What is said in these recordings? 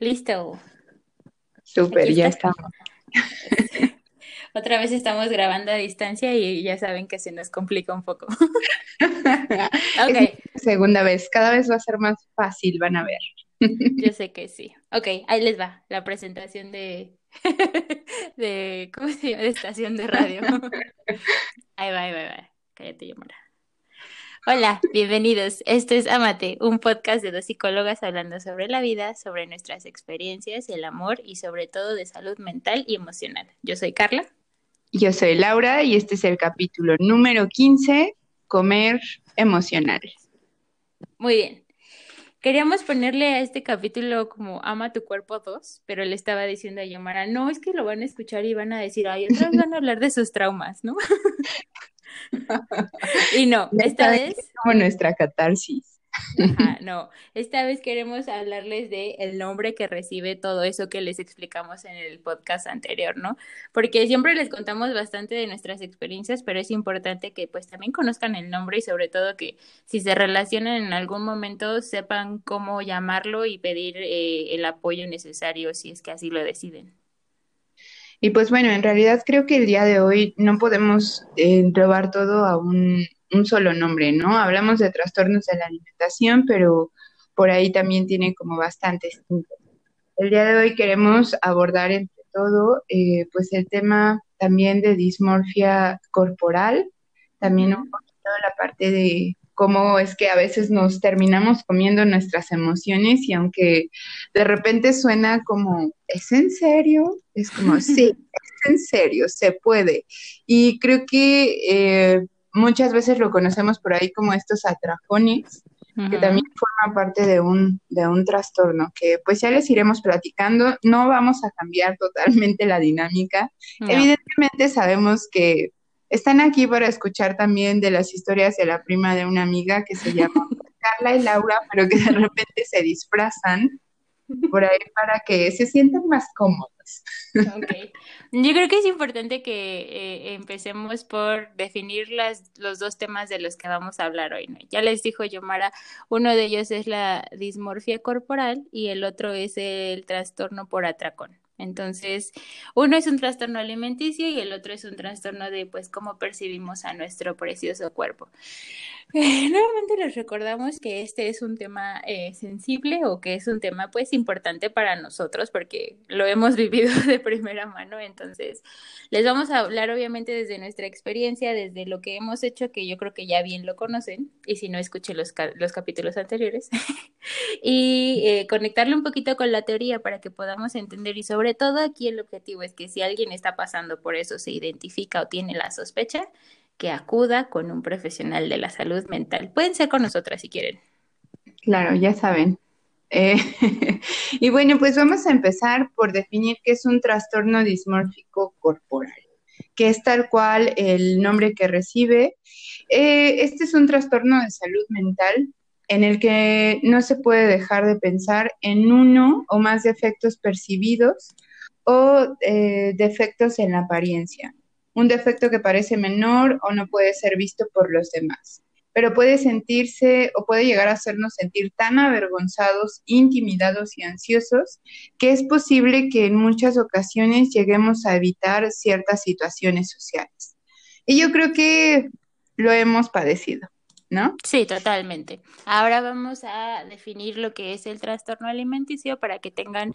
Listo. Súper, ya estamos. Otra vez estamos grabando a distancia y ya saben que se nos complica un poco. ok. segunda vez, cada vez va a ser más fácil, van a ver. Yo sé que sí. Ok, ahí les va la presentación de, de ¿cómo se llama? De estación de radio. Ahí va, ahí va, ahí va. Cállate, Yomara. Hola, bienvenidos. Esto es Amate, un podcast de dos psicólogas hablando sobre la vida, sobre nuestras experiencias, el amor y sobre todo de salud mental y emocional. Yo soy Carla. Yo soy Laura y este es el capítulo número 15, Comer Emocional. Muy bien. Queríamos ponerle a este capítulo como Ama tu cuerpo 2, pero le estaba diciendo a Yamara, no, es que lo van a escuchar y van a decir, ay, otra vez van a hablar de sus traumas, ¿no? y no, esta vez... Como nuestra catarsis. No, esta vez queremos hablarles de el nombre que recibe todo eso que les explicamos en el podcast anterior, ¿no? Porque siempre les contamos bastante de nuestras experiencias, pero es importante que pues también conozcan el nombre y sobre todo que si se relacionan en algún momento sepan cómo llamarlo y pedir eh, el apoyo necesario si es que así lo deciden. Y pues bueno, en realidad creo que el día de hoy no podemos eh, todo a un, un, solo nombre, ¿no? Hablamos de trastornos de la alimentación, pero por ahí también tiene como bastantes El día de hoy queremos abordar entre todo, eh, pues el tema también de dismorfia corporal, también un poquito la parte de cómo es que a veces nos terminamos comiendo nuestras emociones y aunque de repente suena como, ¿es en serio? Es como, sí, es en serio, se puede. Y creo que eh, muchas veces lo conocemos por ahí como estos atrajones, que también forman parte de un, de un trastorno, que pues ya les iremos platicando, no vamos a cambiar totalmente la dinámica. Evidentemente sabemos que están aquí para escuchar también de las historias de la prima de una amiga que se llama Carla y Laura, pero que de repente se disfrazan por ahí para que se sientan más cómodos. Okay. Yo creo que es importante que eh, empecemos por definir las, los dos temas de los que vamos a hablar hoy. ¿no? Ya les dijo Yomara, uno de ellos es la dismorfia corporal y el otro es el trastorno por atracón. Entonces, uno es un trastorno alimenticio y el otro es un trastorno de, pues, cómo percibimos a nuestro precioso cuerpo. Eh, nuevamente les recordamos que este es un tema eh, sensible o que es un tema, pues, importante para nosotros porque lo hemos vivido de primera mano. Entonces, les vamos a hablar, obviamente, desde nuestra experiencia, desde lo que hemos hecho, que yo creo que ya bien lo conocen, y si no, escuchen los, los capítulos anteriores, y eh, conectarle un poquito con la teoría para que podamos entender y sobre todo aquí el objetivo es que si alguien está pasando por eso, se identifica o tiene la sospecha, que acuda con un profesional de la salud mental. Pueden ser con nosotras si quieren. Claro, ya saben. Eh, y bueno, pues vamos a empezar por definir qué es un trastorno dismórfico corporal, que es tal cual el nombre que recibe. Eh, este es un trastorno de salud mental en el que no se puede dejar de pensar en uno o más defectos percibidos o eh, defectos en la apariencia. Un defecto que parece menor o no puede ser visto por los demás, pero puede sentirse o puede llegar a hacernos sentir tan avergonzados, intimidados y ansiosos que es posible que en muchas ocasiones lleguemos a evitar ciertas situaciones sociales. Y yo creo que lo hemos padecido. ¿No? Sí, totalmente. Ahora vamos a definir lo que es el trastorno alimenticio para que tengan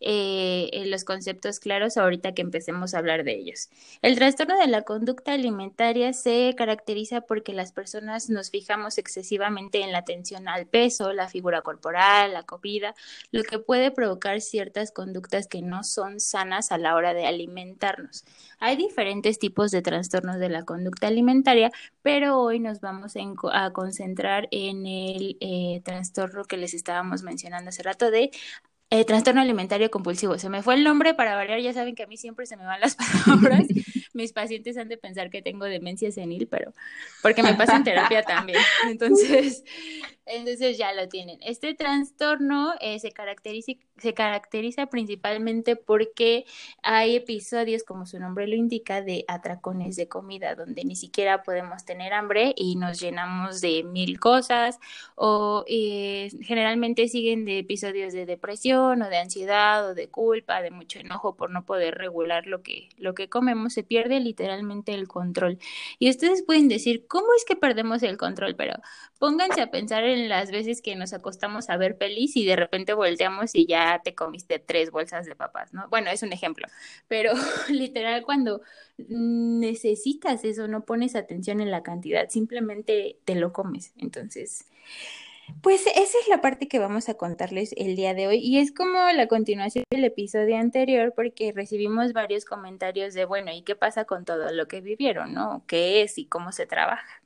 eh, los conceptos claros ahorita que empecemos a hablar de ellos. El trastorno de la conducta alimentaria se caracteriza porque las personas nos fijamos excesivamente en la atención al peso, la figura corporal, la comida, lo que puede provocar ciertas conductas que no son sanas a la hora de alimentarnos. Hay diferentes tipos de trastornos de la conducta alimentaria, pero hoy nos vamos a, concentrar en el eh, trastorno que les estábamos mencionando hace rato de eh, trastorno alimentario compulsivo. Se me fue el nombre para variar, ya saben que a mí siempre se me van las palabras. Mis pacientes han de pensar que tengo demencia senil, pero porque me pasa en terapia también. Entonces, entonces ya lo tienen. Este trastorno eh, se caracteriza, principalmente porque hay episodios, como su nombre lo indica, de atracones de comida, donde ni siquiera podemos tener hambre y nos llenamos de mil cosas, o eh, generalmente siguen de episodios de depresión o de ansiedad o de culpa, de mucho enojo por no poder regular lo que, lo que comemos, se pierde literalmente el control. Y ustedes pueden decir, ¿cómo es que perdemos el control? Pero pónganse a pensar en las veces que nos acostamos a ver pelis y de repente volteamos y ya te comiste tres bolsas de papas, ¿no? Bueno, es un ejemplo, pero literal cuando necesitas eso, no pones atención en la cantidad, simplemente te lo comes. Entonces, pues esa es la parte que vamos a contarles el día de hoy y es como la continuación del episodio anterior porque recibimos varios comentarios de, bueno, ¿y qué pasa con todo lo que vivieron, no? ¿Qué es y cómo se trabaja?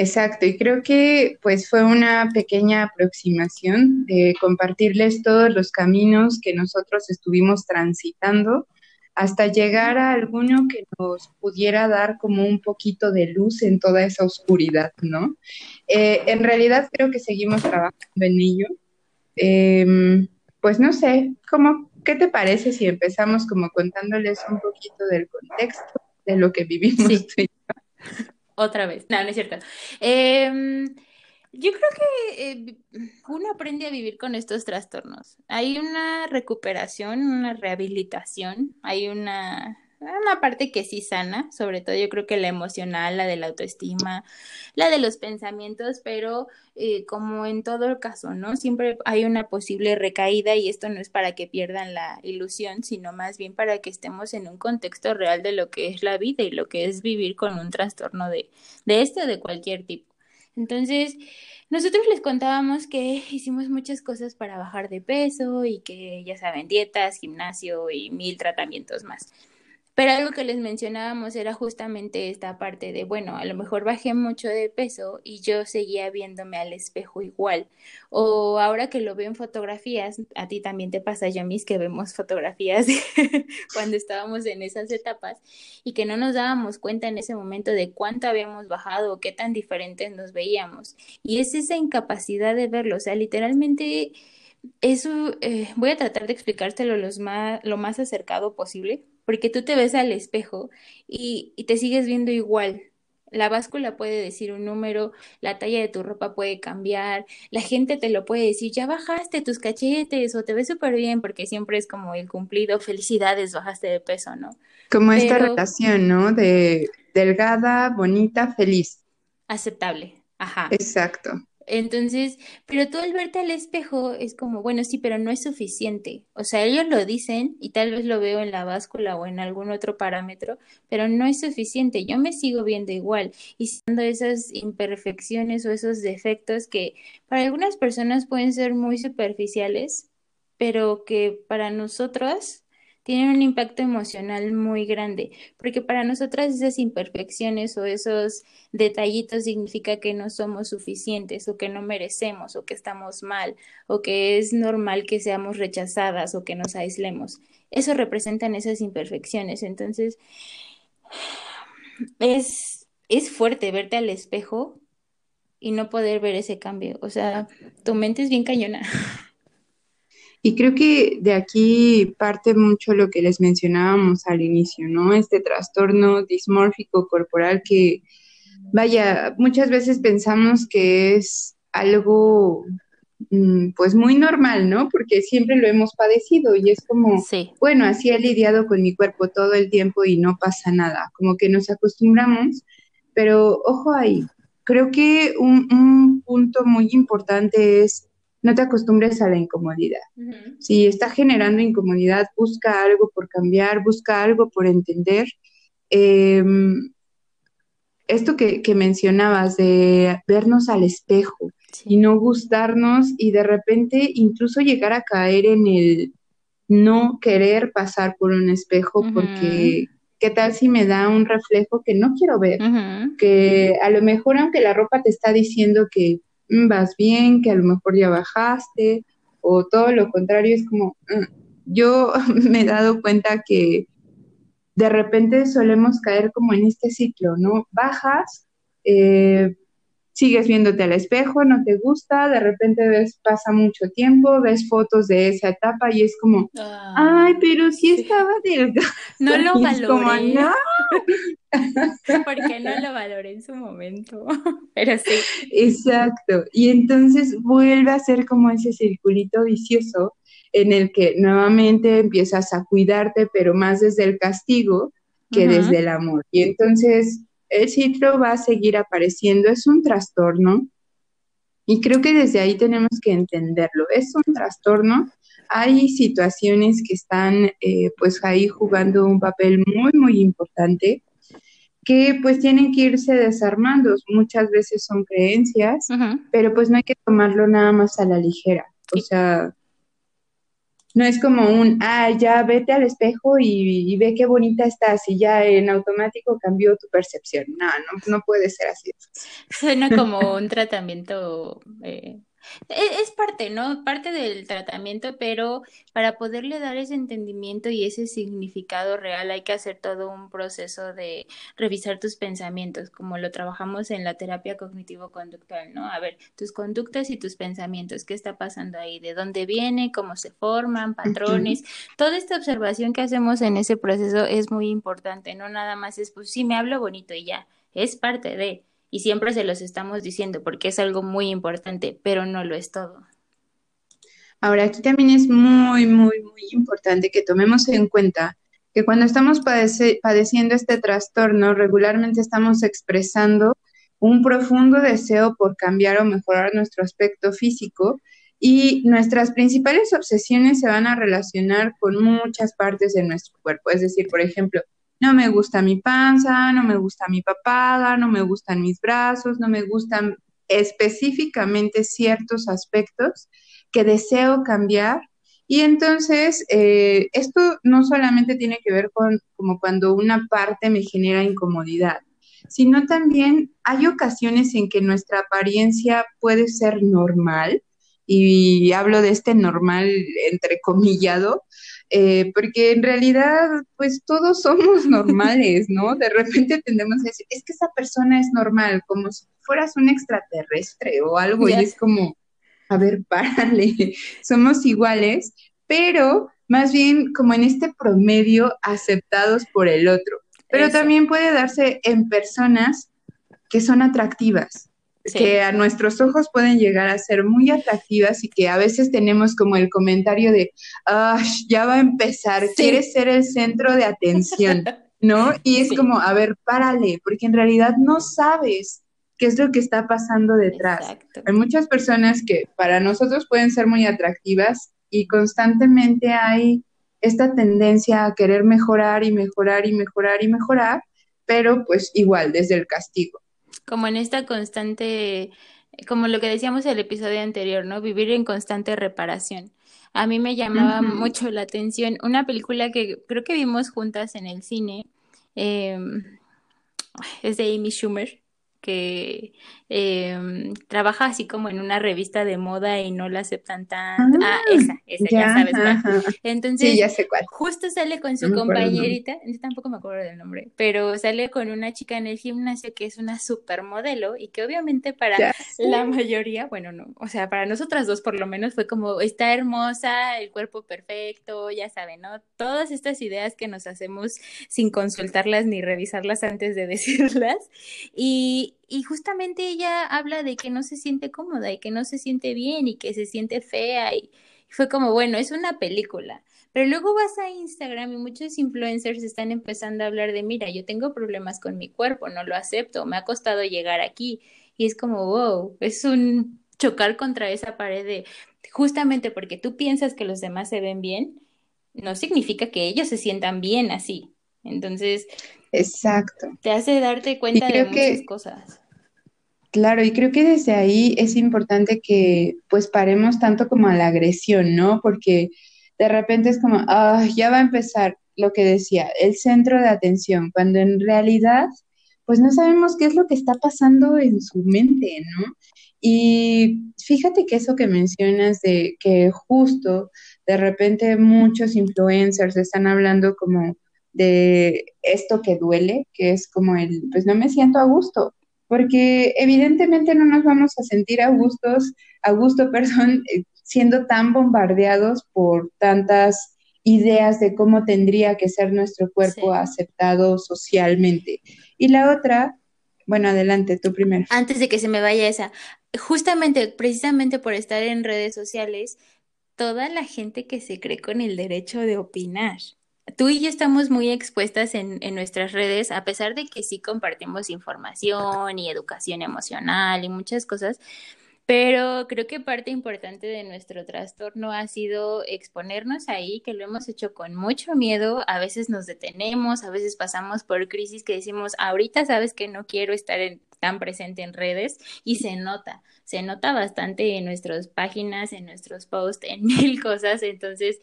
Exacto, y creo que pues fue una pequeña aproximación de compartirles todos los caminos que nosotros estuvimos transitando hasta llegar a alguno que nos pudiera dar como un poquito de luz en toda esa oscuridad, ¿no? Eh, en realidad creo que seguimos trabajando en ello. Em, pues no sé, ¿cómo, ¿qué te parece si empezamos como contándoles un poquito del contexto de lo que vivimos? Sí otra vez. No, no es cierto. Em, yo creo que eh, uno aprende a vivir con estos trastornos. Hay una recuperación, una rehabilitación, hay una una parte que sí sana, sobre todo yo creo que la emocional, la de la autoestima, la de los pensamientos, pero eh, como en todo el caso, ¿no? Siempre hay una posible recaída y esto no es para que pierdan la ilusión, sino más bien para que estemos en un contexto real de lo que es la vida y lo que es vivir con un trastorno de, de este o de cualquier tipo. Entonces, nosotros les contábamos que hicimos muchas cosas para bajar de peso y que, ya saben, dietas, gimnasio y mil tratamientos más. Pero algo que les mencionábamos era justamente esta parte de, bueno, a lo mejor bajé mucho de peso y yo seguía viéndome al espejo igual. O ahora que lo veo en fotografías, a ti también te pasa, Yamis, que vemos fotografías cuando estábamos en esas etapas y que no nos dábamos cuenta en ese momento de cuánto habíamos bajado o qué tan diferentes nos veíamos. Y es esa incapacidad de verlo, o sea, literalmente eso eh, voy a tratar de explicártelo los más, lo más acercado posible porque tú te ves al espejo y, te sigues viendo igual. La báscula puede decir un número, la talla de tu ropa puede cambiar, la gente te lo puede decir, ya bajaste tus cachetes o te ves súper bien, porque siempre es como el cumplido, felicidades, bajaste de peso, ¿no? Como esta relación, ¿no? De delgada, bonita, feliz. Aceptable, ajá. Exacto. Entonces, pero tú al verte al espejo es como, bueno, sí, pero no es suficiente. O sea, ellos lo dicen y tal vez lo veo en la báscula o en algún otro parámetro, pero no es suficiente. Yo me sigo viendo igual y siendo esas imperfecciones o esos defectos que para algunas personas pueden ser muy superficiales, pero que para nosotros tienen un impacto emocional muy grande, porque para nosotras esas imperfecciones o esos detallitos significa que no somos suficientes o que no merecemos o que estamos mal o que es normal que seamos rechazadas o que nos aislemos. Eso representan esas imperfecciones. Entonces, es, es fuerte verte al espejo y no poder ver ese cambio. O sea, tu mente es bien cañona. Y creo que de aquí parte mucho lo que les mencionábamos al inicio, ¿no? Este trastorno dismórfico corporal que, vaya, muchas veces pensamos que es algo mm, pues muy normal, ¿no? Porque siempre lo hemos padecido y es como, bueno, así he lidiado con mi cuerpo todo el tiempo y no pasa nada, como que nos acostumbramos, pero ojo ahí, creo que un, un punto muy importante es no te acostumbres a la incomodidad. Si está generando incomodidad, busca algo por cambiar, busca algo por entender. Em, esto que, mencionabas de vernos al espejo y no gustarnos y de repente incluso llegar a caer en el no querer pasar por un espejo porque ¿qué tal si me da un reflejo que no quiero ver? Que a lo mejor aunque la ropa te está diciendo que vas bien, que a lo mejor ya bajaste, o todo lo contrario, es como, mm, yo me he dado cuenta que de repente solemos caer como en este ciclo, ¿no? Bajas, eh, sigues viéndote al espejo, no te gusta, de repente ves, pasa mucho tiempo, ves fotos de esa etapa y es como, Ah, ay, pero sí, estaba delgada. no lo como, valoré. "No". Porque no lo valoré en su momento. Pero sí. Exacto. Y entonces vuelve a ser como ese circulito vicioso en el que nuevamente empiezas a cuidarte, pero más desde el castigo que desde el amor. Y entonces el ciclo va a seguir apareciendo, es un trastorno y creo que desde ahí tenemos que entenderlo. Es un trastorno. Hay situaciones que están eh, pues ahí jugando un papel muy, muy importante que pues tienen que irse desarmando. Muchas veces son creencias, pero pues no hay que tomarlo nada más a la ligera. O sea, no es como un, ah, ya vete al espejo y, y ve qué bonita estás y ya en automático cambió tu percepción. No, no, no puede ser así. Suena como un tratamiento. eh, es parte, ¿no? Parte del tratamiento, pero para poderle dar ese entendimiento y ese significado real hay que hacer todo un proceso de revisar tus pensamientos, como lo trabajamos en la terapia cognitivo-conductual, ¿no? A ver, tus conductas y tus pensamientos, ¿qué está pasando ahí? ¿De dónde viene? ¿Cómo se forman? Patrones. Toda esta observación que hacemos en ese proceso es muy importante, no nada más es, pues sí, me hablo bonito y ya, es parte de y siempre se los estamos diciendo porque es algo muy importante, pero no lo es todo. Ahora, aquí también es muy, muy, muy importante que tomemos en cuenta que cuando estamos padeciendo este trastorno, regularmente estamos expresando un profundo deseo por cambiar o mejorar nuestro aspecto físico y nuestras principales obsesiones se van a relacionar con muchas partes de nuestro cuerpo. Es decir, por ejemplo, no me gusta mi panza, no me gusta mi papada, no me gustan mis brazos, no me gustan específicamente ciertos aspectos que deseo cambiar. Y entonces, eh, esto no solamente tiene que ver con como cuando una parte me genera incomodidad, sino también hay ocasiones en que nuestra apariencia puede ser normal, y hablo de este normal entrecomillado, eh, porque en realidad, pues todos somos normales, ¿no? De repente tendemos a decir, es que esa persona es normal, como si fueras un extraterrestre o algo, y es como, a ver, párale, somos iguales, pero más bien como en este promedio aceptados por el otro. Pero Eso. también puede darse en personas que son atractivas, Sí. que a nuestros ojos pueden llegar a ser muy atractivas y que a veces tenemos como el comentario de, ah, ya va a empezar, Sí. quieres ser el centro de atención, ¿no? Y es Sí. como, a ver, párale, porque en realidad no sabes qué es lo que está pasando detrás. Exacto. Hay muchas personas que para nosotros pueden ser muy atractivas y constantemente hay esta tendencia a querer mejorar y mejorar y mejorar y mejorar, pero pues igual desde el castigo. Como en esta constante, como lo que decíamos en el episodio anterior, ¿no? Vivir en constante reparación. A mí me llamaba mucho la atención una película que creo que vimos juntas en el cine, eh, es de Amy Schumer, que eh, trabaja así como en una revista de moda y no la aceptan tanto. Ah, Ah, esa, esa, ya, Ya, sabes cuál. Entonces, Sí, ya sé cuál. Justo sale con su No compañerita, yo tampoco me acuerdo del nombre, pero sale con una chica en el gimnasio que es una supermodelo y que obviamente para Ya la mayoría, bueno, no, o sea, para nosotras dos por lo menos fue como, está hermosa, el cuerpo perfecto, ya saben, ¿no? Todas estas ideas que nos hacemos sin consultarlas ni revisarlas antes de decirlas. Y, y justamente ella habla de que no se siente cómoda y que no se siente bien y que se siente fea y fue como, bueno, es una película. Pero luego vas a Instagram y muchos influencers están empezando a hablar de, mira, yo tengo problemas con mi cuerpo, no lo acepto, me ha costado llegar aquí. Y es como, wow, es un chocar contra esa pared de, justamente porque tú piensas que los demás se ven bien, no significa que ellos se sientan bien así. Entonces, Exacto. te hace darte cuenta de muchas que- cosas. Claro, y creo que desde ahí es importante que pues paremos tanto como a la agresión, ¿no? Porque de repente es como, ah, ya va a empezar lo que decía, el centro de atención, cuando en realidad pues no sabemos qué es lo que está pasando en su mente, ¿no? Y fíjate que eso que mencionas de que justo de repente muchos influencers están hablando como de esto que duele, que es como el, pues no me siento a gusto, porque evidentemente no nos vamos a sentir a gustos, a gusto, perdón, eh, siendo tan bombardeados por tantas ideas de cómo tendría que ser nuestro cuerpo aceptado socialmente. Y la otra, bueno, adelante, tú primero. Antes de que se me vaya esa, justamente, precisamente por estar en redes sociales, toda la gente que se cree con el derecho de opinar. Tú y yo estamos muy expuestas en, en nuestras redes, a pesar de que sí compartimos información y educación emocional y muchas cosas, pero creo que parte importante de nuestro trastorno ha sido exponernos ahí, que lo hemos hecho con mucho miedo. A veces nos detenemos, a veces pasamos por crisis que decimos, ahorita sabes que no quiero estar tan presente en redes y se nota, se nota bastante en nuestras páginas, en nuestros posts, en mil cosas. Entonces,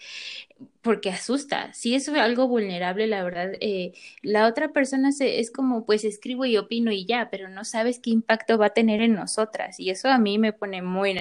porque asusta. Si es algo vulnerable, la verdad, eh, la otra persona se, es como, pues escribo y opino y ya, pero no sabes qué impacto va a tener en nosotras. Y eso a mí me pone muy...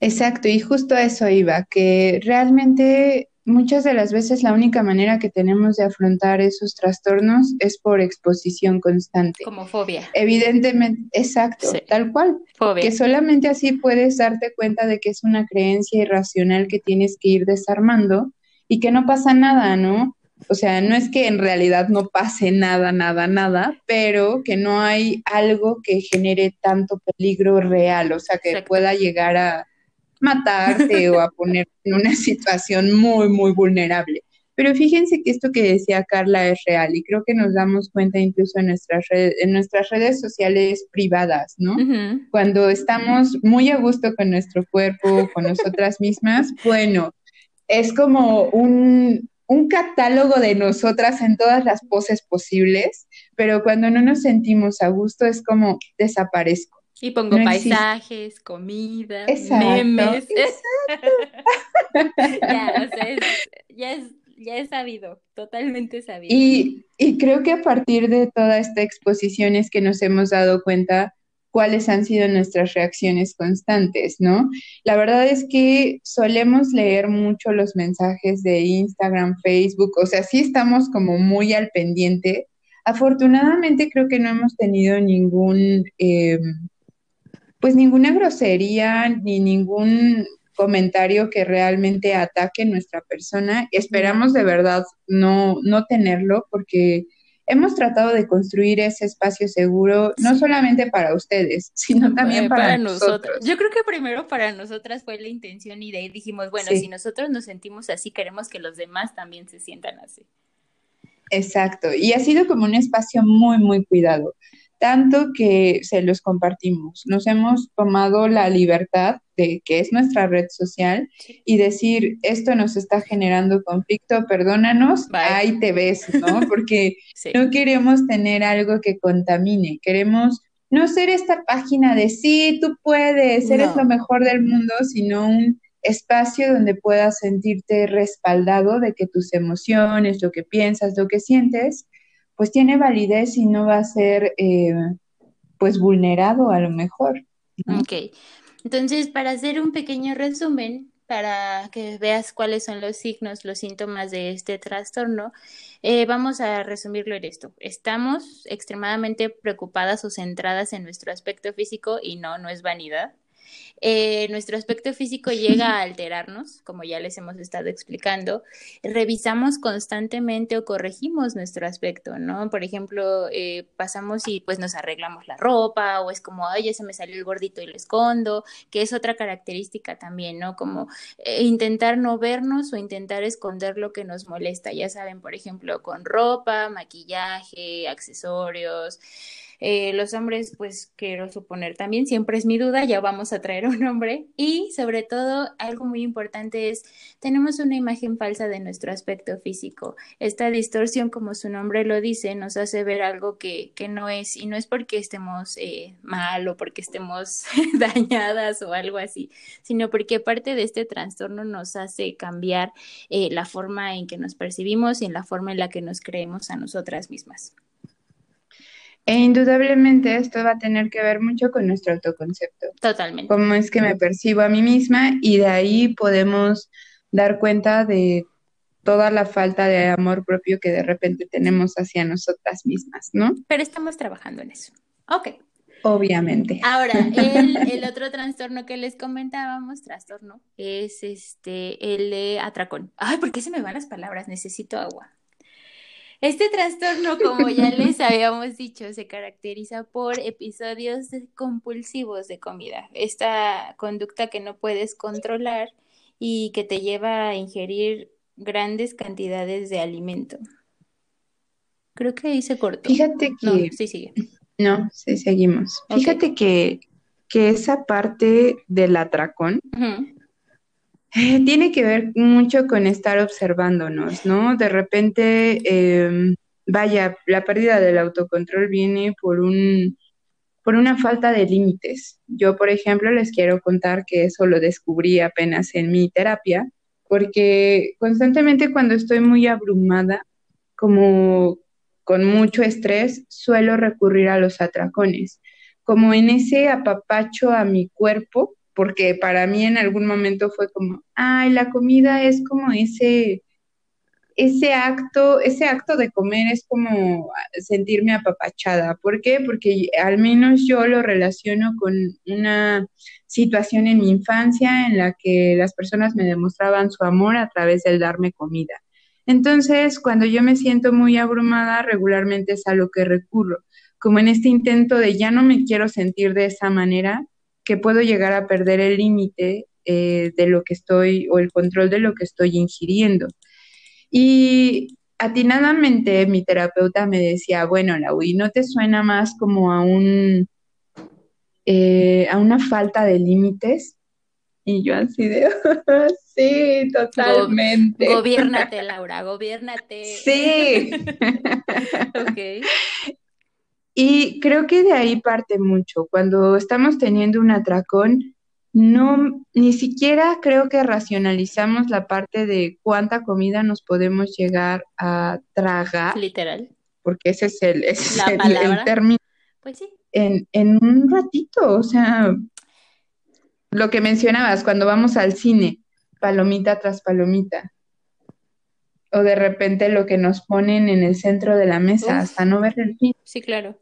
Exacto, y justo a eso iba, que realmente muchas de las veces la única manera que tenemos de afrontar esos trastornos es por exposición constante. Como fobia. Evidentemente, exacto, tal cual. Fobia. Que solamente así puedes darte cuenta de que es una creencia irracional que tienes que ir desarmando y que no pasa nada, ¿no? O sea, no es que en realidad no pase nada, nada, nada, pero que no hay algo que genere tanto peligro real, o sea, que pueda llegar a matarte o a poner en una situación muy, muy vulnerable. Pero fíjense que esto que decía Carla es real y creo que nos damos cuenta incluso en nuestras redes, en nuestras redes sociales privadas, ¿no? Cuando estamos muy a gusto con nuestro cuerpo, con nosotras mismas, bueno, es como un, un catálogo de nosotras en todas las poses posibles, pero cuando no nos sentimos a gusto es como desaparezco. Y pongo paisajes, comida, memes. ya, o sea, es, ya, es, ya es sabido, totalmente sabido. Y, y creo que a partir de toda esta exposición es que nos hemos dado cuenta cuáles han sido nuestras reacciones constantes, ¿no? La verdad es que solemos leer mucho los mensajes de Instagram, Facebook, o sea, sí estamos como muy al pendiente. Afortunadamente creo que no hemos tenido ningún eh, pues ninguna grosería ni ningún comentario que realmente ataque nuestra persona. Esperamos de verdad no, no tenerlo porque hemos tratado de construir ese espacio seguro, no solamente para ustedes, sino también para, nosotros. Yo creo que primero para nosotras fue la intención y de ahí dijimos, bueno, si nosotros nos sentimos así, queremos que los demás también se sientan así. Exacto, y ha sido como un espacio muy, muy cuidado tanto que se los compartimos. Nos hemos tomado la libertad de que es nuestra red social y decir, esto nos está generando conflicto, perdónanos, ahí te ves, ¿no? Porque no queremos tener algo que contamine, queremos no ser esta página de sí, tú puedes, eres lo mejor del mundo, sino un espacio donde puedas sentirte respaldado de que tus emociones, lo que piensas, lo que sientes, pues tiene validez y no va a ser eh, pues vulnerado a lo mejor. Ok, entonces para hacer un pequeño resumen, para que veas cuáles son los signos, los síntomas de este trastorno, eh, vamos a resumirlo en esto. Estamos extremadamente preocupadas o centradas en nuestro aspecto físico y no, no es vanidad. Eh, nuestro aspecto físico llega a alterarnos, como ya les hemos estado explicando. Revisamos constantemente o corregimos nuestro aspecto, ¿no? Por ejemplo, eh, pasamos y pues nos arreglamos la ropa o es como, ay, ya se me salió el gordito y lo escondo, que es otra característica también, ¿no? Como eh, intentar no vernos o intentar esconder lo que nos molesta, ya saben, por ejemplo, con ropa, maquillaje, accesorios. Eh, los hombres, pues quiero suponer también, siempre es mi duda, ya vamos a traer un hombre. Y sobre todo, algo muy importante es, tenemos una imagen falsa de nuestro aspecto físico. Esta distorsión, como su nombre lo dice, nos hace ver algo que, no es, y no es porque estemos eh, mal o porque estemos dañadas o algo así, sino porque parte de este trastorno nos hace cambiar eh, la forma en que nos percibimos y en la forma en la que nos creemos a nosotras mismas. E indudablemente esto va a tener que ver mucho con nuestro autoconcepto. Totalmente. Cómo es que me percibo a mí misma y de ahí podemos dar cuenta de toda la falta de amor propio que de repente tenemos hacia nosotras mismas, ¿no? Pero estamos trabajando en eso. Ok. Obviamente. Ahora, el, el, otro trastorno que les comentábamos, trastorno, es este, el de atracón. Ay, ¿por qué se me van las palabras? Necesito agua. Este trastorno, como ya les habíamos dicho, se caracteriza por episodios compulsivos de comida. Esta conducta que no puedes controlar y que te lleva a ingerir grandes cantidades de alimento. Creo que ahí se cortó. Fíjate que... No, sí, sigue. No, sí, seguimos. Fíjate que, que, esa parte del atracón eh, tiene que ver mucho con estar observándonos, ¿no? De repente, em, vaya, la pérdida del autocontrol viene por un por una falta de límites. Yo, por ejemplo, les quiero contar que eso lo descubrí apenas en mi terapia, porque constantemente cuando estoy muy abrumada, como con mucho estrés, suelo recurrir a los atracones, como en ese apapacho a mi cuerpo, porque para mí en algún momento fue como, ay, la comida es como ese, ese acto, ese acto de comer es como sentirme apapachada. ¿Por qué? Porque al menos yo lo relaciono con una situación en mi infancia en la que las personas me demostraban su amor a través del darme comida. Entonces, cuando yo me siento muy abrumada, regularmente es a lo que recurro, como en este intento de ya no me quiero sentir de esa manera, que puedo llegar a perder el límite eh, de lo que estoy o el control de lo que estoy ingiriendo. Y atinadamente mi terapeuta me decía, bueno, Laui, ¿no te suena más como a un eh, a una falta de límites? Y yo así de, sí, totalmente. gobiernate, Laura, gobiernate. Sí. ok. Y creo que de ahí parte mucho. Cuando estamos teniendo un atracón, no, ni siquiera creo que racionalizamos la parte de cuánta comida nos podemos llegar a tragar. Literal. Porque ese es el, el, término. Pues sí. En, en un ratito, o sea, lo que mencionabas, cuando vamos al cine, palomita tras palomita. O de repente lo que nos ponen en el centro de la mesa, hasta no ver el fin. Sí, claro.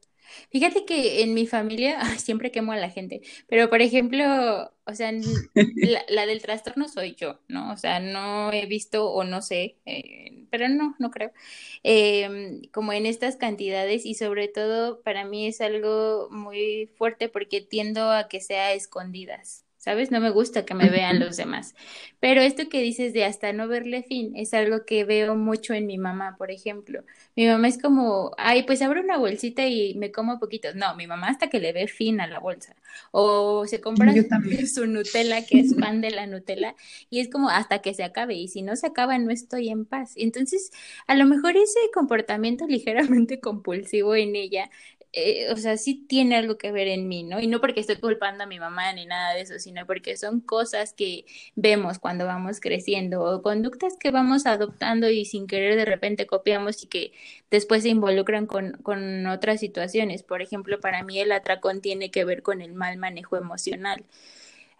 Fíjate que en mi familia siempre quemo a la gente, pero por ejemplo, o sea, la, del trastorno soy yo, ¿no? O sea, no he visto o no sé, eh, pero no, no creo, em, como en estas cantidades y sobre todo para mí es algo muy fuerte porque tiendo a que sea escondidas. ¿Sabes? No me gusta que me vean los demás. Pero esto que dices de hasta no verle fin es algo que veo mucho en mi mamá, por ejemplo. Mi mamá es como, ay, pues abro una bolsita y me como poquito. No, mi mamá hasta que le ve fin a la bolsa. O se compra su Nutella, que es fan de la Nutella, y es como hasta que se acabe. Y si no se acaba, no estoy en paz. Entonces, a lo mejor ese comportamiento ligeramente compulsivo en ella eh, o sea, sí tiene algo que ver en mí, ¿no? Y no porque estoy culpando a mi mamá ni nada de eso, sino porque son cosas que vemos cuando vamos creciendo o conductas que vamos adoptando y sin querer de repente copiamos y que después se involucran con, con otras situaciones. Por ejemplo, para mí el atracón tiene que ver con el mal manejo emocional.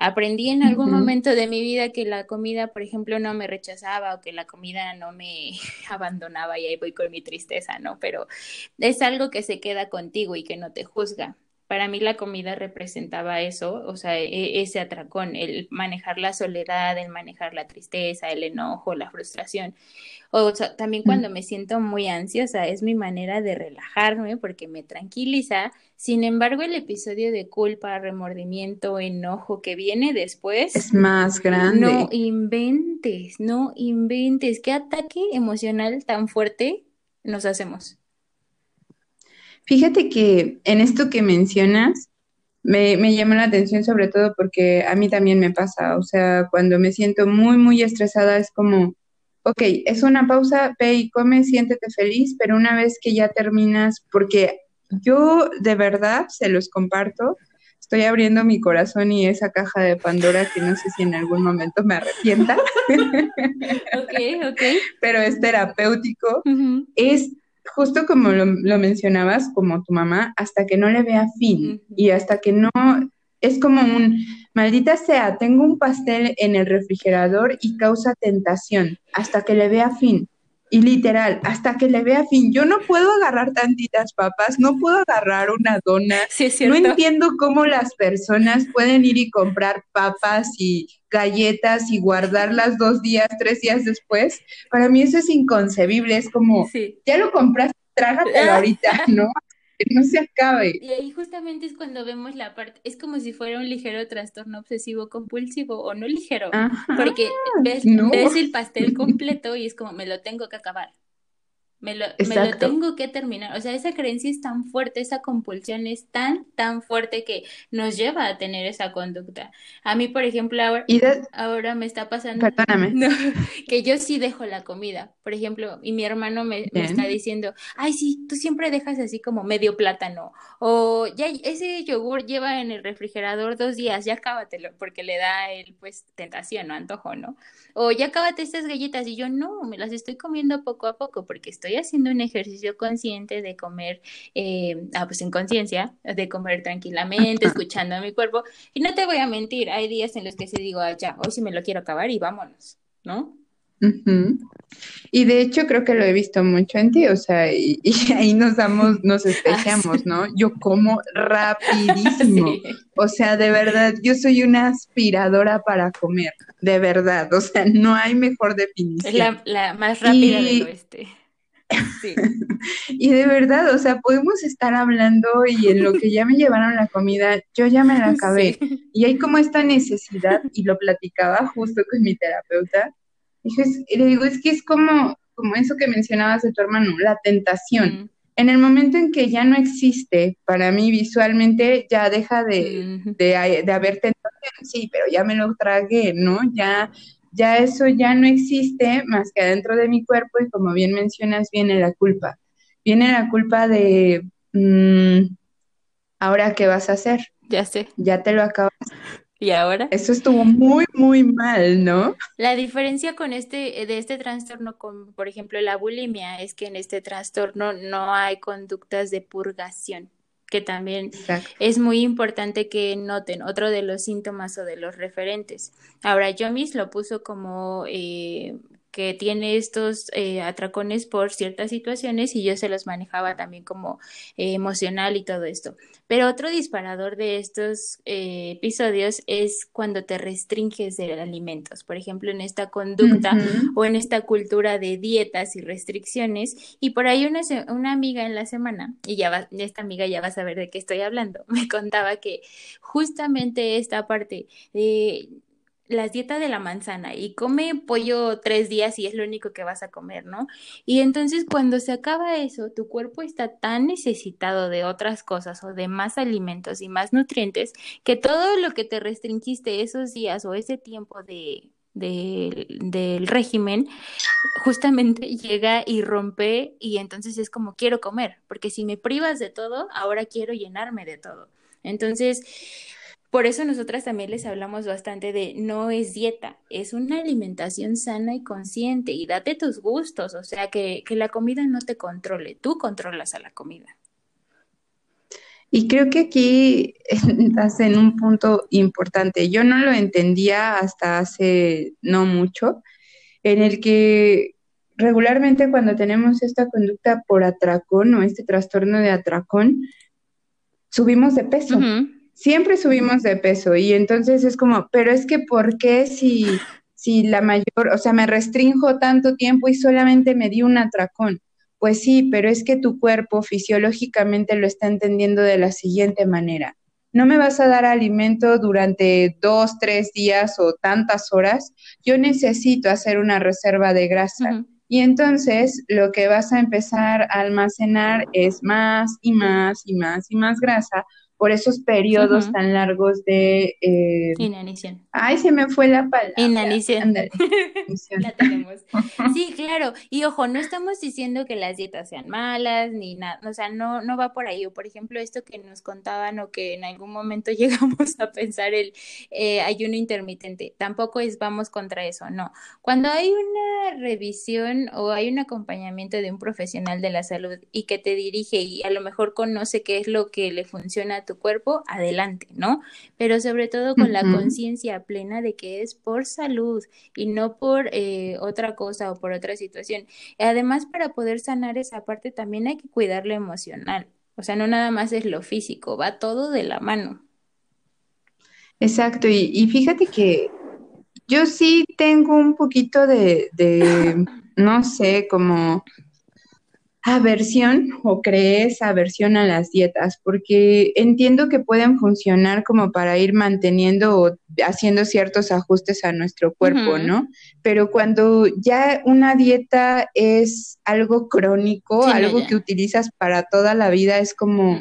Aprendí en algún momento de mi vida que la comida, por ejemplo, no me rechazaba o que la comida no me abandonaba y ahí voy con mi tristeza, ¿no? Pero es algo que se queda contigo y que no te juzga. Para mí la comida representaba eso, o sea, e, ese atracón, el manejar la soledad, el manejar la tristeza, el enojo, la frustración. O sea, también cuando me siento muy ansiosa, es mi manera de relajarme porque me tranquiliza. Sin embargo, el episodio de culpa, remordimiento, enojo que viene después es más grande. No inventes, no inventes. ¿Qué ataque emocional tan fuerte nos hacemos? Fíjate que en esto que mencionas, me, me llama la atención sobre todo porque a mí también me pasa, o sea, cuando me siento muy, muy estresada es como, ok, es una pausa, ve y come, siéntete feliz, pero una vez que ya terminas, porque yo de verdad se los comparto, estoy abriendo mi corazón y esa caja de Pandora que no sé si en algún momento me arrepienta. ok, ok. Pero es terapéutico. Es justo como lo, mencionabas, como tu mamá, hasta que no le vea fin y hasta que no, es como un, Maldita sea, tengo un pastel en el refrigerador y causa tentación hasta que le vea fin. Y literal, hasta que le vea fin, yo no puedo agarrar tantitas papas, no puedo agarrar una dona. no entiendo cómo las personas pueden ir y comprar papas y galletas y guardarlas dos días, tres días después. Para mí eso es inconcebible, es como, ya lo compraste, trágatelo ahorita, ¿no? No se acabe. Y ahí justamente es cuando vemos la parte, es como si fuera un ligero trastorno obsesivo compulsivo o no ligero, porque ves, ves el pastel completo y es como me lo tengo que acabar. Me lo, me lo, tengo que terminar. O sea, esa creencia es tan fuerte, esa compulsión es tan, tan fuerte que nos lleva a tener esa conducta. A mí, por ejemplo, ahora, ahora me está pasando que yo sí dejo la comida. Por ejemplo, y mi hermano me, me, está diciendo, ay, sí, tú siempre dejas así como medio plátano. O ya ese yogur lleva en el refrigerador dos días, ya cábatelo, porque le da el, pues, tentación, ¿no? Antojo, ¿no? O ya cábate estas galletas. Y yo, no, me las estoy comiendo poco a poco porque estoy haciendo un ejercicio consciente de comer, eh, ah, pues en conciencia, de comer tranquilamente, escuchando a mi cuerpo. Y no te voy a mentir, hay días en los que se digo, ah, ya, hoy sí me lo quiero acabar y vámonos, ¿no? Y de hecho creo que lo he visto mucho en ti, o sea, y, ahí nos damos, nos especiamos, ¿no? Yo como rapidísimo, o sea, de verdad, yo soy una aspiradora para comer, de verdad, o sea, no hay mejor definición. Es la, más rápida del oeste. y de verdad, o sea, podemos estar hablando y en lo que ya me llevaron la comida, yo ya me la acabé. Y hay como esta necesidad, y lo platicaba justo con mi terapeuta, y le digo, es que es como, como eso que mencionabas de tu hermano, la tentación. En el momento en que ya no existe, para mí visualmente ya deja de, de, de haber tentación, sí, pero ya me lo tragué, ¿no? Ya ya eso ya no existe más que adentro de mi cuerpo y como bien mencionas, viene la culpa. Viene la culpa de, mm, ahora qué vas a hacer. Ya sé. Ya te lo acabas. ¿Y ahora? Eso estuvo muy, muy mal, ¿no? La diferencia con este, de este trastorno con, por ejemplo, la bulimia, es que en este trastorno no hay conductas de purgación que también es muy importante que noten otro de los síntomas o de los referentes. Ahora, Yomis lo puso como eh, que tiene estos eh, atracones por ciertas situaciones y yo se los manejaba también como eh, emocional y todo esto. Pero otro disparador de estos eh, episodios es cuando te restringes de alimentos, por ejemplo, en esta conducta o en esta cultura de dietas y restricciones. Y por ahí una, una amiga en la semana, y ya va, esta amiga ya va a saber de qué estoy hablando, me contaba que justamente esta parte de la dieta de la manzana y come pollo tres días y es lo único que vas a comer, ¿no? Y entonces cuando se acaba eso, tu cuerpo está tan necesitado de otras cosas o de más alimentos y más nutrientes que todo lo que te restringiste esos días o ese tiempo de, del régimen justamente llega y rompe y entonces es como quiero comer, porque si me privas de todo, ahora quiero llenarme de todo. Entonces, por eso nosotras también les hablamos bastante de no es dieta, es una alimentación sana y consciente y date tus gustos, o sea, que, que la comida no te controle, tú controlas a la comida. Y creo que aquí estás en un punto importante. Yo no lo entendía hasta hace no mucho, en el que regularmente cuando tenemos esta conducta por atracón o este trastorno de atracón, subimos de peso siempre subimos de peso y entonces es como, pero es que ¿por qué si, si la mayor, o sea, me restrinjo tanto tiempo y solamente me di un atracón? Pues sí, pero es que tu cuerpo fisiológicamente lo está entendiendo de la siguiente manera. No me vas a dar alimento durante dos, tres días o tantas horas. Yo necesito hacer una reserva de grasa. Y entonces lo que vas a empezar a almacenar es más y más y más y más grasa por esos periodos tan largos de... Eh... Inanición. Ay, se me fue la palabra. Inanición. la tenemos. Sí, claro. Y ojo, no estamos diciendo que las dietas sean malas ni nada, o sea, no, no va por ahí. O por ejemplo, esto que nos contaban o que en algún momento llegamos a pensar el eh, ayuno intermitente, tampoco es vamos contra eso, no. Cuando hay una revisión o hay un acompañamiento de un profesional de la salud y que te dirige y a lo mejor conoce qué es lo que le funciona a tu tu cuerpo, adelante, ¿no? Pero sobre todo con la conciencia plena de que es por salud y no por eh, otra cosa o por otra situación. Y además, para poder sanar esa parte también hay que cuidar lo emocional. O sea, no nada más es lo físico, va todo de la mano. Exacto, y, fíjate que yo sí tengo un poquito de, de no sé, como aversión o crees aversión a las dietas, porque entiendo que pueden funcionar como para ir manteniendo o haciendo ciertos ajustes a nuestro cuerpo, ¿no? Pero cuando ya una dieta es algo crónico, algo que utilizas para toda la vida, es como,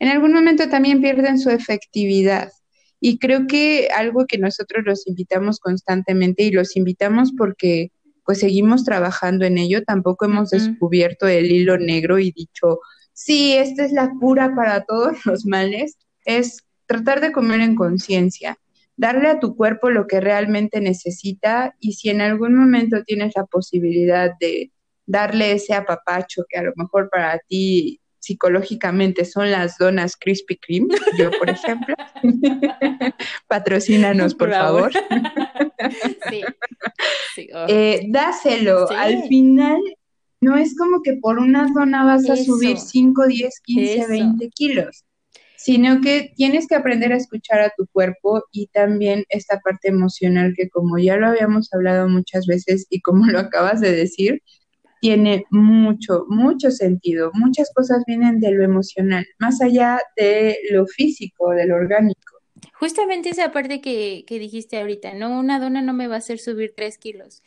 en algún momento también pierden su efectividad. Y creo que algo que nosotros los invitamos constantemente y los invitamos porque pues seguimos trabajando en ello, tampoco hemos descubierto el hilo negro y dicho, sí, esta es la cura para todos los males, es tratar de comer en conciencia, darle a tu cuerpo lo que realmente necesita y si en algún momento tienes la posibilidad de darle ese apapacho que a lo mejor para ti psicológicamente son las donas Krispy Kreme, yo por ejemplo. Patrocínanos, por, favor. sí. Oh. Eh, dáselo. Al final, no es como que por una dona vas a subir 5, 10, 15, 20 kilos, sino que tienes que aprender a escuchar a tu cuerpo y también esta parte emocional que como ya lo habíamos hablado muchas veces y como lo acabas de decir, tiene mucho, mucho sentido. Muchas cosas vienen de lo emocional, más allá de lo físico, de lo orgánico. Justamente esa parte que, que dijiste ahorita, ¿no? Una dona no me va a hacer subir tres kilos.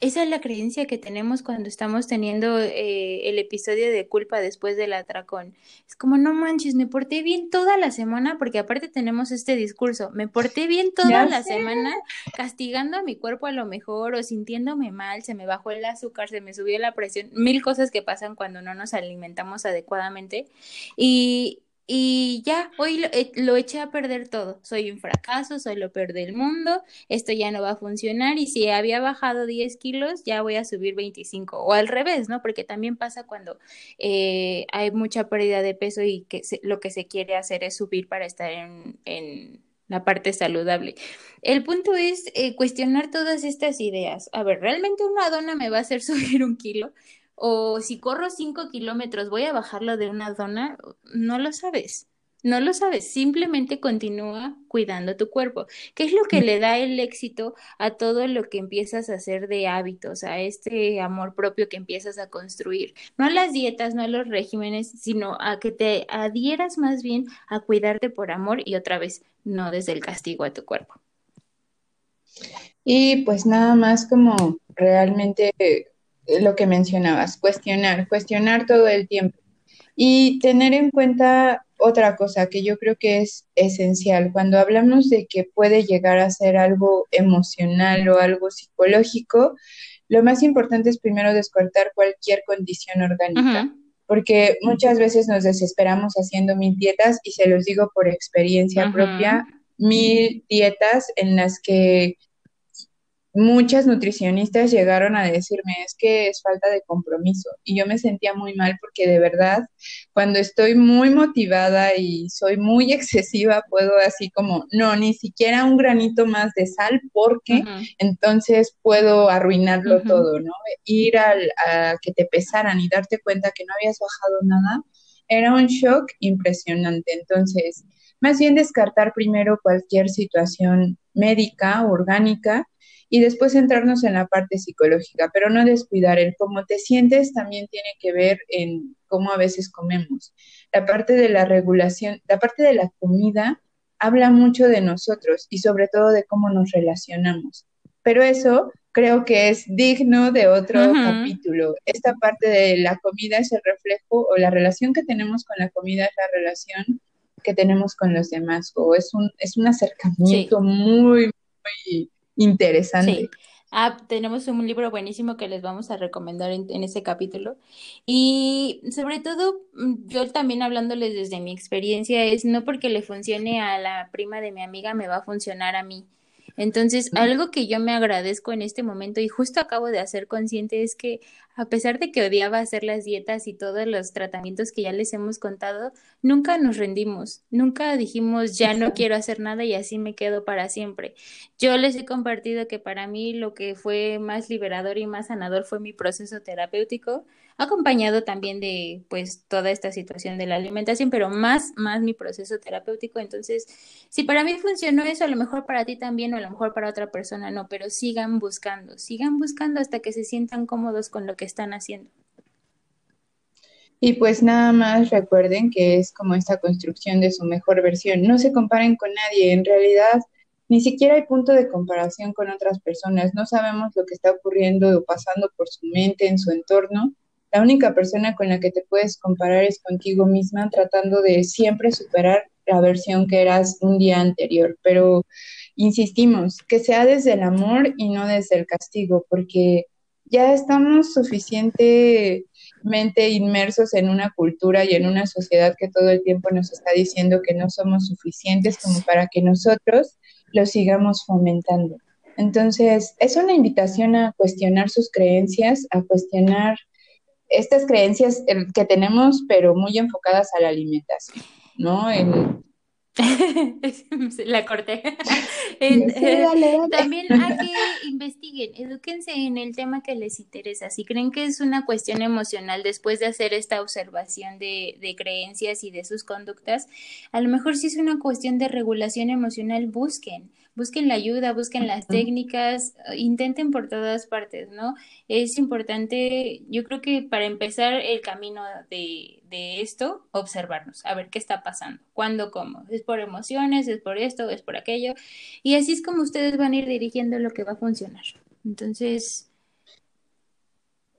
Esa es la creencia que tenemos cuando estamos teniendo eh, el episodio de culpa después del atracón. Es como, no manches, me porté bien toda la semana, porque aparte tenemos este discurso, me porté bien toda la semana, castigando a mi cuerpo a lo mejor o sintiéndome mal, se me bajó el azúcar, se me subió la presión, mil cosas que pasan cuando no nos alimentamos adecuadamente. Y, y ya, hoy eh, lo, eché a perder todo. Soy un fracaso, soy lo peor del mundo, esto ya no va a funcionar y si había bajado 10 kilos, ya voy a subir 25 o al revés, ¿no? Porque también pasa cuando eh, hay mucha pérdida de peso y que lo que se quiere hacer es subir para estar en, en la parte saludable. El punto es eh, cuestionar todas estas ideas. A ver, ¿realmente una dona me va a hacer subir un kilo? O si corro cinco kilómetros, voy a bajarlo de una zona, no lo sabes. No lo sabes, simplemente continúa cuidando tu cuerpo, que es lo que le da el éxito a todo lo que empiezas a hacer de hábitos, a este amor propio que empiezas a construir. No a las dietas, no a los regímenes, sino a que te adhieras más bien a cuidarte por amor y otra vez, no desde el castigo a tu cuerpo. Y pues nada más como realmente lo que mencionabas, cuestionar, cuestionar todo el tiempo. Y tener en cuenta otra cosa que yo creo que es esencial. Cuando hablamos de que puede llegar a ser algo emocional o algo psicológico, lo más importante es primero descartar cualquier condición orgánica. Porque muchas veces nos desesperamos haciendo mil dietas y se los digo por experiencia propia, mil dietas en las que muchas nutricionistas llegaron a decirme es que es falta de compromiso y yo me sentía muy mal porque de verdad cuando estoy muy motivada y soy muy excesiva puedo así como no ni siquiera un granito más de sal porque entonces puedo arruinarlo todo no ir al, a que te pesaran y darte cuenta que no habías bajado nada era un shock impresionante entonces más bien descartar primero cualquier situación médica orgánica y después centrarnos en la parte psicológica, pero no descuidar el cómo te sientes también tiene que ver en cómo a veces comemos. La parte de la regulación, la parte de la comida habla mucho de nosotros y sobre todo de cómo nos relacionamos. Pero eso creo que es digno de otro capítulo. Esta parte de la comida es el reflejo o la relación que tenemos con la comida es la relación que tenemos con los demás o es un, es un acercamiento muy, muy interesante. Sí. Ah, tenemos un libro buenísimo que les vamos a recomendar en, en ese capítulo. Y sobre todo, mm, yo también hablándoles desde mi experiencia, es no porque le funcione a la prima de mi amiga, me va a funcionar a mí. Entonces, algo que yo me agradezco en este momento y justo acabo de hacer consciente es que a pesar de que odiaba hacer las dietas y todos los tratamientos que ya les hemos contado, nunca nos rendimos, nunca dijimos ya no quiero hacer nada y así me quedo para siempre. Yo les he compartido que para mí lo que fue más liberador y más sanador fue mi proceso terapéutico, acompañado también de pues toda esta situación de la alimentación, pero más, más mi proceso terapéutico. Entonces, si para mí funcionó eso, a lo mejor para ti también o a lo mejor para otra persona no, pero sigan buscando, sigan buscando hasta que se sientan cómodos con lo que están haciendo. Y pues nada más recuerden que es como esta construcción de su mejor versión. No se comparen con nadie, en realidad ni siquiera hay punto de comparación con otras personas. No sabemos lo que está ocurriendo o pasando por su mente, en su entorno. La única persona con la que te puedes comparar es contigo misma, tratando de siempre superar la versión que eras un día anterior. Pero insistimos, que sea desde el amor y no desde el castigo, porque ya estamos suficientemente inmersos en una cultura y en una sociedad que todo el tiempo nos está diciendo que no somos suficientes como para que nosotros lo sigamos fomentando. Entonces, es una invitación a cuestionar sus creencias, a cuestionar estas creencias que tenemos, pero muy enfocadas a la alimentación, ¿no? La corté. Eh, también hay que investiguen, edúquense en el tema que les interesa. Si creen que es una cuestión emocional después de hacer esta observación de, de creencias y de sus conductas, a lo mejor si es una cuestión de regulación emocional, busquen busquen la ayuda, busquen las técnicas, intenten por todas partes, ¿no? Es importante, yo creo que para empezar el camino de, de esto, observarnos, a ver qué está pasando, cuándo, cómo, es por emociones, es por esto, es por aquello, y así es como ustedes van a ir dirigiendo lo que va a funcionar. Entonces...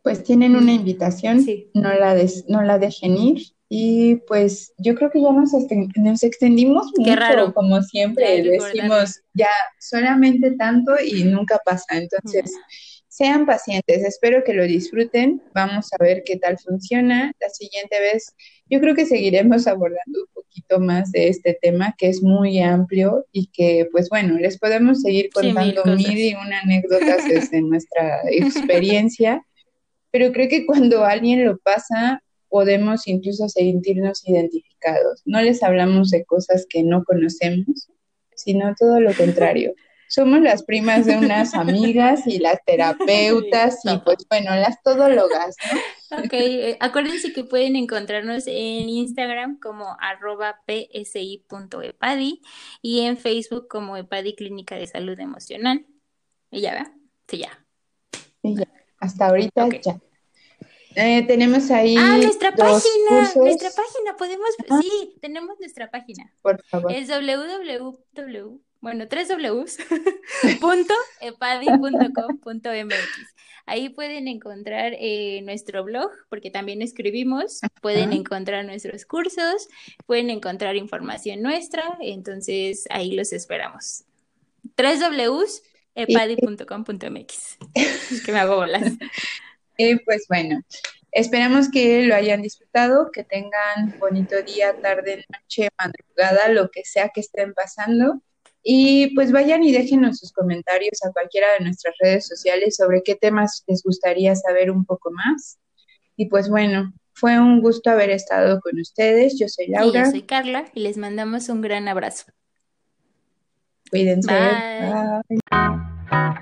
Pues tienen una invitación, no, la no la dejen ir y pues yo creo que ya nos, nos extendimos mucho, raro. como siempre decimos, ya solamente tanto y nunca pasa. Entonces, sean pacientes, espero que lo disfruten, vamos a ver qué tal funciona. La siguiente vez, yo creo que seguiremos abordando un poquito más de este tema que es muy amplio y que, pues bueno, les podemos seguir contando mil, y una anécdotas desde nuestra experiencia, pero creo que cuando alguien lo pasa, podemos incluso sentirnos identificados. No les hablamos de cosas que no conocemos, sino todo lo contrario. Somos las primas de unas amigas y las terapeutas y pues bueno, las todólogas, ¿no? Ok, eh, acuérdense que pueden encontrarnos en Instagram como arroba psi.epadi y en Facebook como Epadi Clínica de Salud Emocional. Y ya, ¿verdad? Sí, ya. ya. Hasta ahorita ya. Eh, tenemos ahí. Ah, nuestra página. Nuestra página, podemos. Sí, tenemos nuestra página. Por favor. Es www. Bueno, tres W's. punto epadi.com.mx. Ahí pueden encontrar eh, nuestro blog, porque también escribimos. Pueden encontrar nuestros cursos, pueden encontrar información nuestra. Entonces, ahí los esperamos. Tres W's epadi.com.mx. Es que me hago bolas. Y pues bueno, esperamos que lo hayan disfrutado, que tengan bonito día, tarde, noche, madrugada, lo que sea que estén pasando. Y pues vayan y déjenos sus comentarios a cualquiera de nuestras redes sociales sobre qué temas les gustaría saber un poco más. Y pues bueno, fue un gusto haber estado con ustedes. Yo soy Laura. yo soy Carla y les mandamos un gran abrazo. Cuídense. Bye.